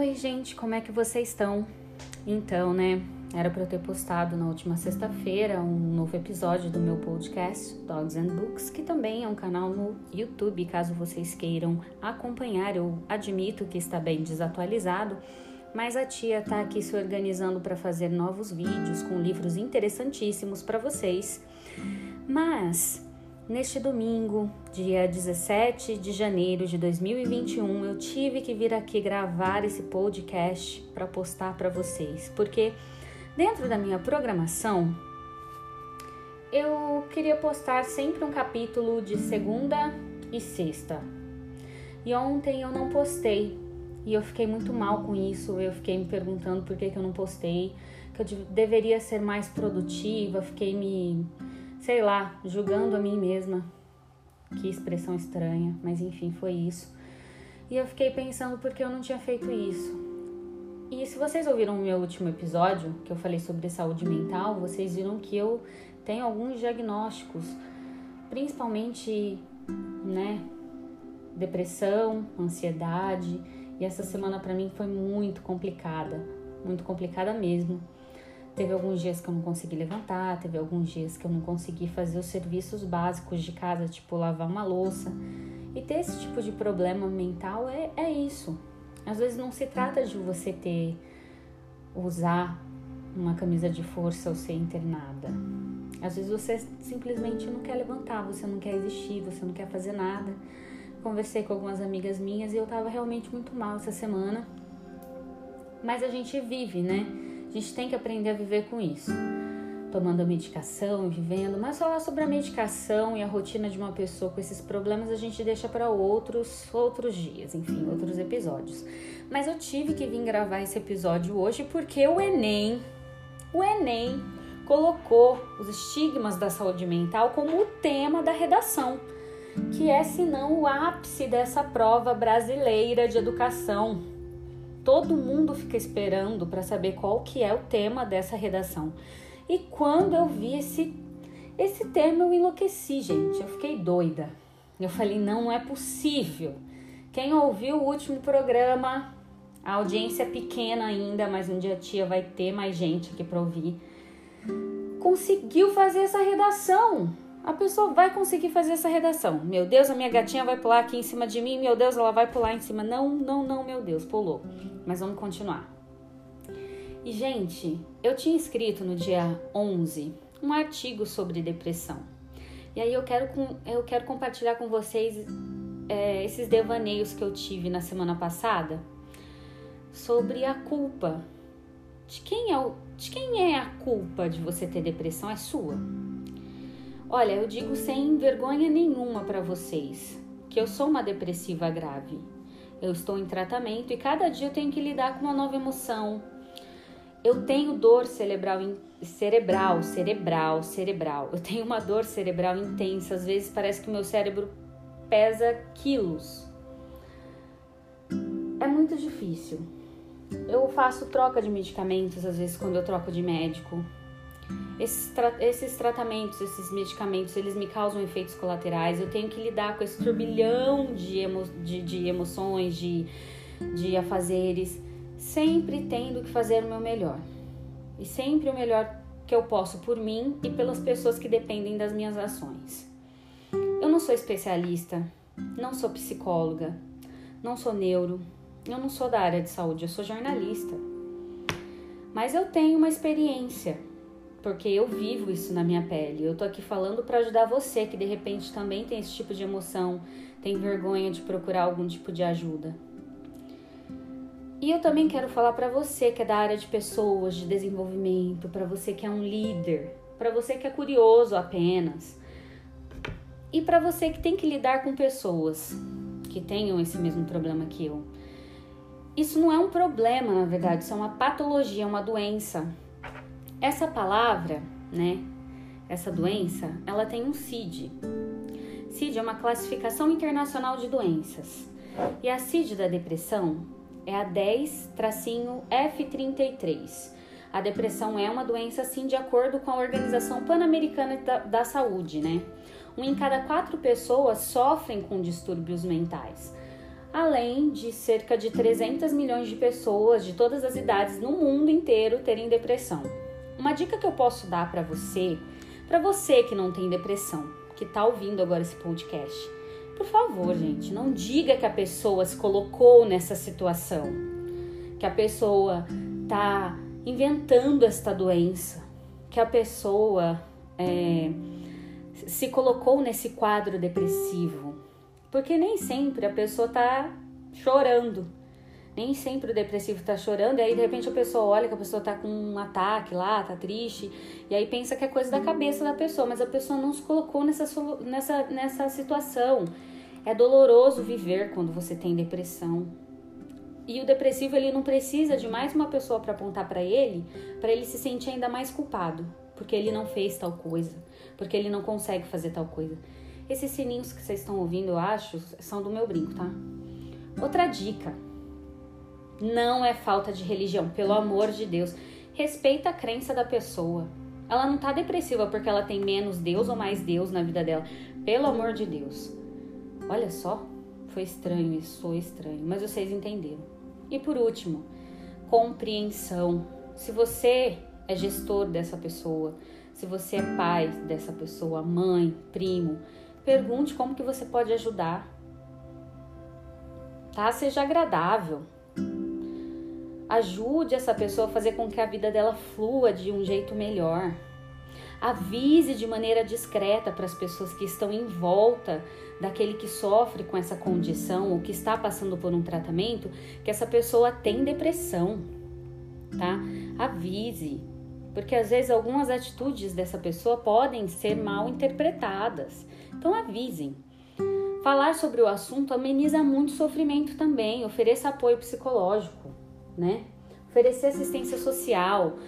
Oi, gente, como é que vocês estão? Então, né, era para eu ter postado na última sexta-feira um novo episódio do meu podcast Dogs and Books, que também é um canal no YouTube, caso vocês queiram acompanhar. Eu admito que está bem desatualizado, mas a tia tá aqui se organizando para fazer novos vídeos com livros interessantíssimos para vocês. Mas Neste domingo, dia 17 de janeiro de 2021, eu tive que vir aqui gravar esse podcast para postar para vocês, porque dentro da minha programação eu queria postar sempre um capítulo de segunda e sexta. E ontem eu não postei e eu fiquei muito mal com isso. Eu fiquei me perguntando por que, que eu não postei, que eu deveria ser mais produtiva, fiquei me sei lá, julgando a mim mesma. Que expressão estranha, mas enfim, foi isso. E eu fiquei pensando por que eu não tinha feito isso. E se vocês ouviram o meu último episódio, que eu falei sobre saúde mental, vocês viram que eu tenho alguns diagnósticos, principalmente, né, depressão, ansiedade, e essa semana para mim foi muito complicada, muito complicada mesmo. Teve alguns dias que eu não consegui levantar, teve alguns dias que eu não consegui fazer os serviços básicos de casa, tipo lavar uma louça. E ter esse tipo de problema mental é, é isso. Às vezes não se trata de você ter, usar uma camisa de força ou ser internada. Às vezes você simplesmente não quer levantar, você não quer existir, você não quer fazer nada. Conversei com algumas amigas minhas e eu tava realmente muito mal essa semana. Mas a gente vive, né? A gente tem que aprender a viver com isso. Tomando a medicação vivendo, mas falar sobre a medicação e a rotina de uma pessoa com esses problemas a gente deixa para outros outros dias, enfim, outros episódios. Mas eu tive que vir gravar esse episódio hoje porque o ENEM, o ENEM colocou os estigmas da saúde mental como o tema da redação, que é senão o ápice dessa prova brasileira de educação todo mundo fica esperando para saber qual que é o tema dessa redação. E quando eu vi esse esse tema eu enlouqueci, gente. Eu fiquei doida. Eu falei, não é possível. Quem ouviu o último programa, a audiência é pequena ainda, mas um dia a tia vai ter mais gente aqui para ouvir. Conseguiu fazer essa redação a pessoa vai conseguir fazer essa redação. Meu Deus, a minha gatinha vai pular aqui em cima de mim. Meu Deus, ela vai pular em cima. Não, não, não, meu Deus, pulou. Mas vamos continuar. E, gente, eu tinha escrito no dia 11 um artigo sobre depressão. E aí eu quero, eu quero compartilhar com vocês é, esses devaneios que eu tive na semana passada sobre a culpa. De quem, é o, de quem é a culpa de você ter depressão? É sua. Olha, eu digo sem vergonha nenhuma para vocês que eu sou uma depressiva grave. Eu estou em tratamento e cada dia eu tenho que lidar com uma nova emoção. Eu tenho dor cerebral, cerebral, cerebral, cerebral. Eu tenho uma dor cerebral intensa. Às vezes parece que o meu cérebro pesa quilos. É muito difícil. Eu faço troca de medicamentos às vezes quando eu troco de médico. Esses, tra esses tratamentos, esses medicamentos, eles me causam efeitos colaterais. Eu tenho que lidar com esse turbilhão de, emo de, de emoções, de, de afazeres, sempre tendo que fazer o meu melhor. E sempre o melhor que eu posso por mim e pelas pessoas que dependem das minhas ações. Eu não sou especialista, não sou psicóloga, não sou neuro, eu não sou da área de saúde, eu sou jornalista. Mas eu tenho uma experiência porque eu vivo isso na minha pele. Eu tô aqui falando para ajudar você que de repente também tem esse tipo de emoção, tem vergonha de procurar algum tipo de ajuda. E eu também quero falar para você que é da área de pessoas, de desenvolvimento, para você que é um líder, para você que é curioso apenas. E para você que tem que lidar com pessoas que tenham esse mesmo problema que eu. Isso não é um problema, na verdade, isso é uma patologia, uma doença essa palavra, né, essa doença, ela tem um CID. CID é uma classificação internacional de doenças. E a CID da depressão é a 10-F33. A depressão é uma doença, assim, de acordo com a Organização Pan-Americana da, da Saúde, né? Um em cada quatro pessoas sofrem com distúrbios mentais. além de cerca de 300 milhões de pessoas de todas as idades no mundo inteiro terem depressão. Uma dica que eu posso dar para você, para você que não tem depressão, que está ouvindo agora esse podcast, por favor, gente, não diga que a pessoa se colocou nessa situação, que a pessoa está inventando esta doença, que a pessoa é, se colocou nesse quadro depressivo. Porque nem sempre a pessoa tá chorando. Nem sempre o depressivo tá chorando, e aí de repente a pessoa olha que a pessoa tá com um ataque lá, tá triste, e aí pensa que é coisa da cabeça da pessoa, mas a pessoa não se colocou nessa, nessa, nessa situação. É doloroso viver quando você tem depressão. E o depressivo ele não precisa de mais uma pessoa para apontar para ele, para ele se sentir ainda mais culpado, porque ele não fez tal coisa, porque ele não consegue fazer tal coisa. Esses sininhos que vocês estão ouvindo, eu acho, são do meu brinco, tá? Outra dica. Não é falta de religião, pelo amor de Deus. Respeita a crença da pessoa. Ela não tá depressiva porque ela tem menos Deus ou mais Deus na vida dela. Pelo amor de Deus. Olha só, foi estranho isso, foi estranho, mas vocês entenderam. E por último, compreensão. Se você é gestor dessa pessoa, se você é pai dessa pessoa, mãe, primo, Pergunte como que você pode ajudar. Tá? Seja agradável. Ajude essa pessoa a fazer com que a vida dela flua de um jeito melhor. Avise de maneira discreta para as pessoas que estão em volta daquele que sofre com essa condição ou que está passando por um tratamento que essa pessoa tem depressão, tá? Avise, porque às vezes algumas atitudes dessa pessoa podem ser mal interpretadas. Então avisem. Falar sobre o assunto ameniza muito sofrimento também, ofereça apoio psicológico, né? Oferecer assistência social.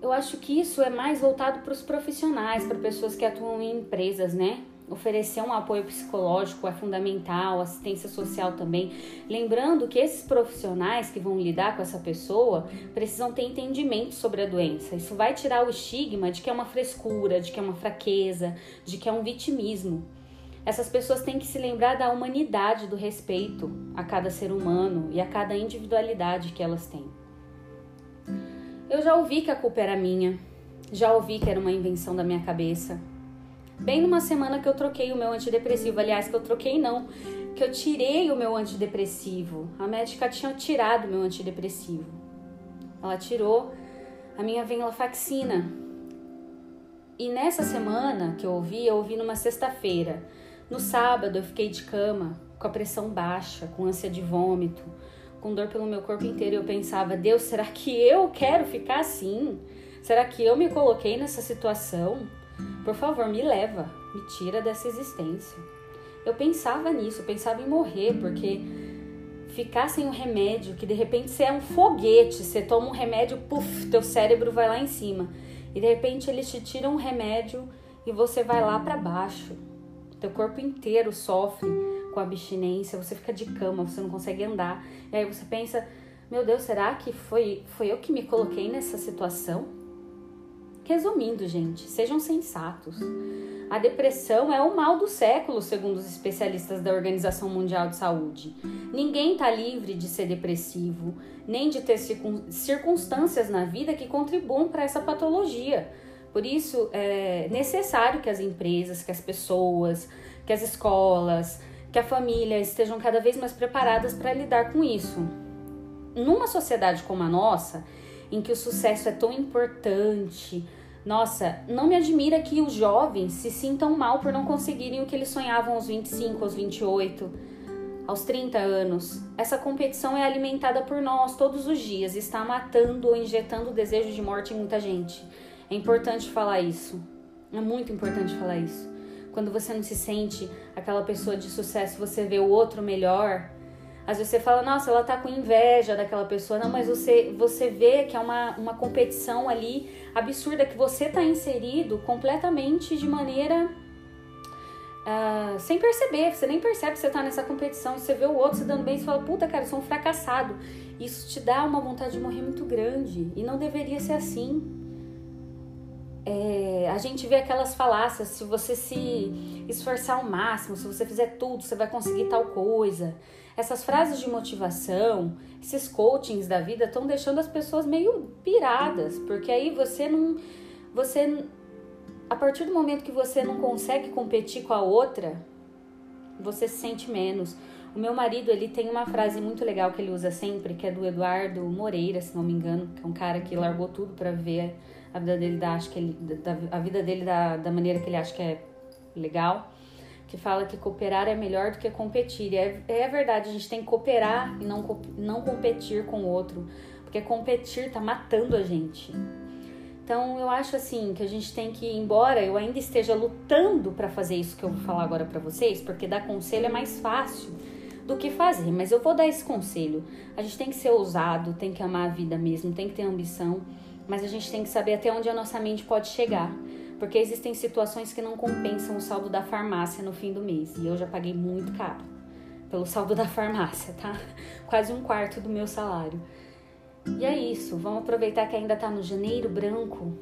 Eu acho que isso é mais voltado para os profissionais, para pessoas que atuam em empresas, né? Oferecer um apoio psicológico é fundamental, assistência social também. Lembrando que esses profissionais que vão lidar com essa pessoa precisam ter entendimento sobre a doença. Isso vai tirar o estigma de que é uma frescura, de que é uma fraqueza, de que é um vitimismo. Essas pessoas têm que se lembrar da humanidade, do respeito a cada ser humano e a cada individualidade que elas têm. Eu já ouvi que a culpa era minha, já ouvi que era uma invenção da minha cabeça, Bem numa semana que eu troquei o meu antidepressivo. Aliás, que eu troquei não, que eu tirei o meu antidepressivo. A médica tinha tirado o meu antidepressivo. Ela tirou a minha venlafaxina. E nessa semana que eu ouvi, eu ouvi numa sexta-feira. No sábado eu fiquei de cama, com a pressão baixa, com ânsia de vômito, com dor pelo meu corpo inteiro. Eu pensava, Deus, será que eu quero ficar assim? Será que eu me coloquei nessa situação? Por favor, me leva, me tira dessa existência. Eu pensava nisso, eu pensava em morrer, porque ficar sem um remédio, que de repente você é um foguete, você toma um remédio, puf, teu cérebro vai lá em cima. E de repente eles te tiram um remédio e você vai lá para baixo. Teu corpo inteiro sofre com abstinência, você fica de cama, você não consegue andar. E aí você pensa, meu Deus, será que foi, foi eu que me coloquei nessa situação? Resumindo, gente, sejam sensatos. A depressão é o mal do século, segundo os especialistas da Organização Mundial de Saúde. Ninguém está livre de ser depressivo, nem de ter circunstâncias na vida que contribuam para essa patologia. Por isso, é necessário que as empresas, que as pessoas, que as escolas, que a família estejam cada vez mais preparadas para lidar com isso. Numa sociedade como a nossa, em que o sucesso é tão importante, nossa, não me admira que os jovens se sintam mal por não conseguirem o que eles sonhavam aos 25, aos 28, aos 30 anos. Essa competição é alimentada por nós todos os dias, está matando ou injetando o desejo de morte em muita gente. É importante falar isso. É muito importante falar isso. Quando você não se sente aquela pessoa de sucesso, você vê o outro melhor, às vezes você fala, nossa, ela tá com inveja daquela pessoa. Não, mas você, você vê que é uma, uma competição ali absurda, que você tá inserido completamente de maneira. Uh, sem perceber, você nem percebe que você tá nessa competição, você vê o outro se dando bem e fala, puta cara, eu sou um fracassado. Isso te dá uma vontade de morrer muito grande e não deveria ser assim. É, a gente vê aquelas falácias: se você se esforçar ao máximo, se você fizer tudo, você vai conseguir tal coisa. Essas frases de motivação, esses coachings da vida estão deixando as pessoas meio piradas, porque aí você não. Você. A partir do momento que você não consegue competir com a outra, você se sente menos. O meu marido, ele tem uma frase muito legal que ele usa sempre, que é do Eduardo Moreira, se não me engano, que é um cara que largou tudo para ver a vida dele da, acho que ele, da, a vida dele da, da maneira que ele acha que é legal, que fala que cooperar é melhor do que competir. E é, é verdade, a gente tem que cooperar e não, não competir com o outro, porque competir tá matando a gente. Então eu acho assim que a gente tem que, embora eu ainda esteja lutando para fazer isso que eu vou falar agora para vocês, porque dar conselho é mais fácil do que fazer, mas eu vou dar esse conselho. A gente tem que ser ousado, tem que amar a vida mesmo, tem que ter ambição, mas a gente tem que saber até onde a nossa mente pode chegar. Porque existem situações que não compensam o saldo da farmácia no fim do mês. E eu já paguei muito caro pelo saldo da farmácia, tá? Quase um quarto do meu salário. E é isso, vamos aproveitar que ainda tá no janeiro branco,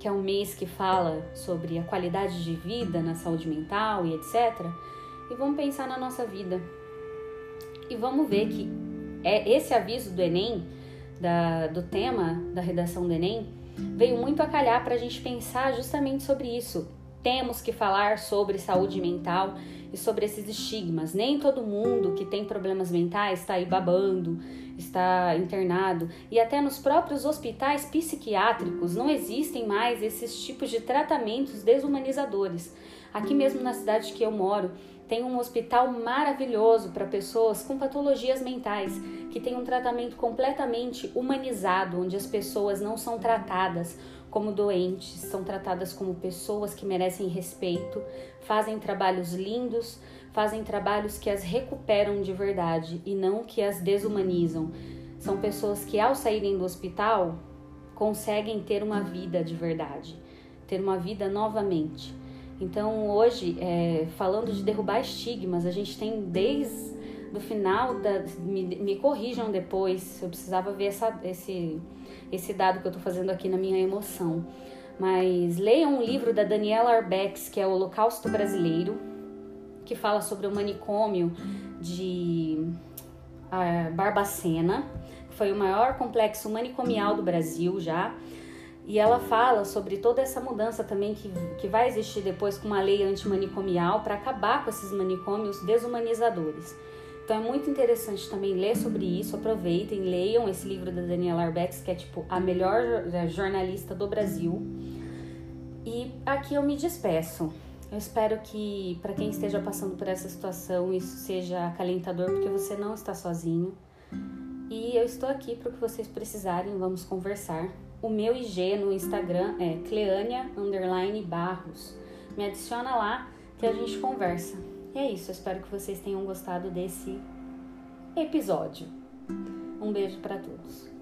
que é um mês que fala sobre a qualidade de vida na saúde mental e etc. E vamos pensar na nossa vida. E vamos ver que é esse aviso do Enem, da, do tema da redação do Enem, veio muito a calhar para a gente pensar justamente sobre isso. Temos que falar sobre saúde mental e sobre esses estigmas. Nem todo mundo que tem problemas mentais está aí babando, está internado. E até nos próprios hospitais psiquiátricos não existem mais esses tipos de tratamentos desumanizadores. Aqui mesmo na cidade que eu moro, tem um hospital maravilhoso para pessoas com patologias mentais, que tem um tratamento completamente humanizado, onde as pessoas não são tratadas como doentes, são tratadas como pessoas que merecem respeito, fazem trabalhos lindos, fazem trabalhos que as recuperam de verdade e não que as desumanizam. São pessoas que, ao saírem do hospital, conseguem ter uma vida de verdade, ter uma vida novamente. Então, hoje, é, falando de derrubar estigmas, a gente tem desde o final da. Me, me corrijam depois, eu precisava ver essa, esse, esse dado que eu estou fazendo aqui na minha emoção. Mas leiam um livro da Daniela Arbex, que é o Holocausto Brasileiro, que fala sobre o manicômio de uh, Barbacena, que foi o maior complexo manicomial do Brasil já. E ela fala sobre toda essa mudança também que, que vai existir depois com uma lei antimanicomial para acabar com esses manicômios desumanizadores. Então é muito interessante também ler sobre isso. Aproveitem, leiam esse livro da Daniela Arbex, que é tipo a melhor é, jornalista do Brasil. E aqui eu me despeço. Eu espero que para quem esteja passando por essa situação isso seja acalentador, porque você não está sozinho. E eu estou aqui para o que vocês precisarem, vamos conversar. O meu IG no Instagram é Cleania Barros. Me adiciona lá que a gente conversa. E é isso, espero que vocês tenham gostado desse episódio. Um beijo para todos.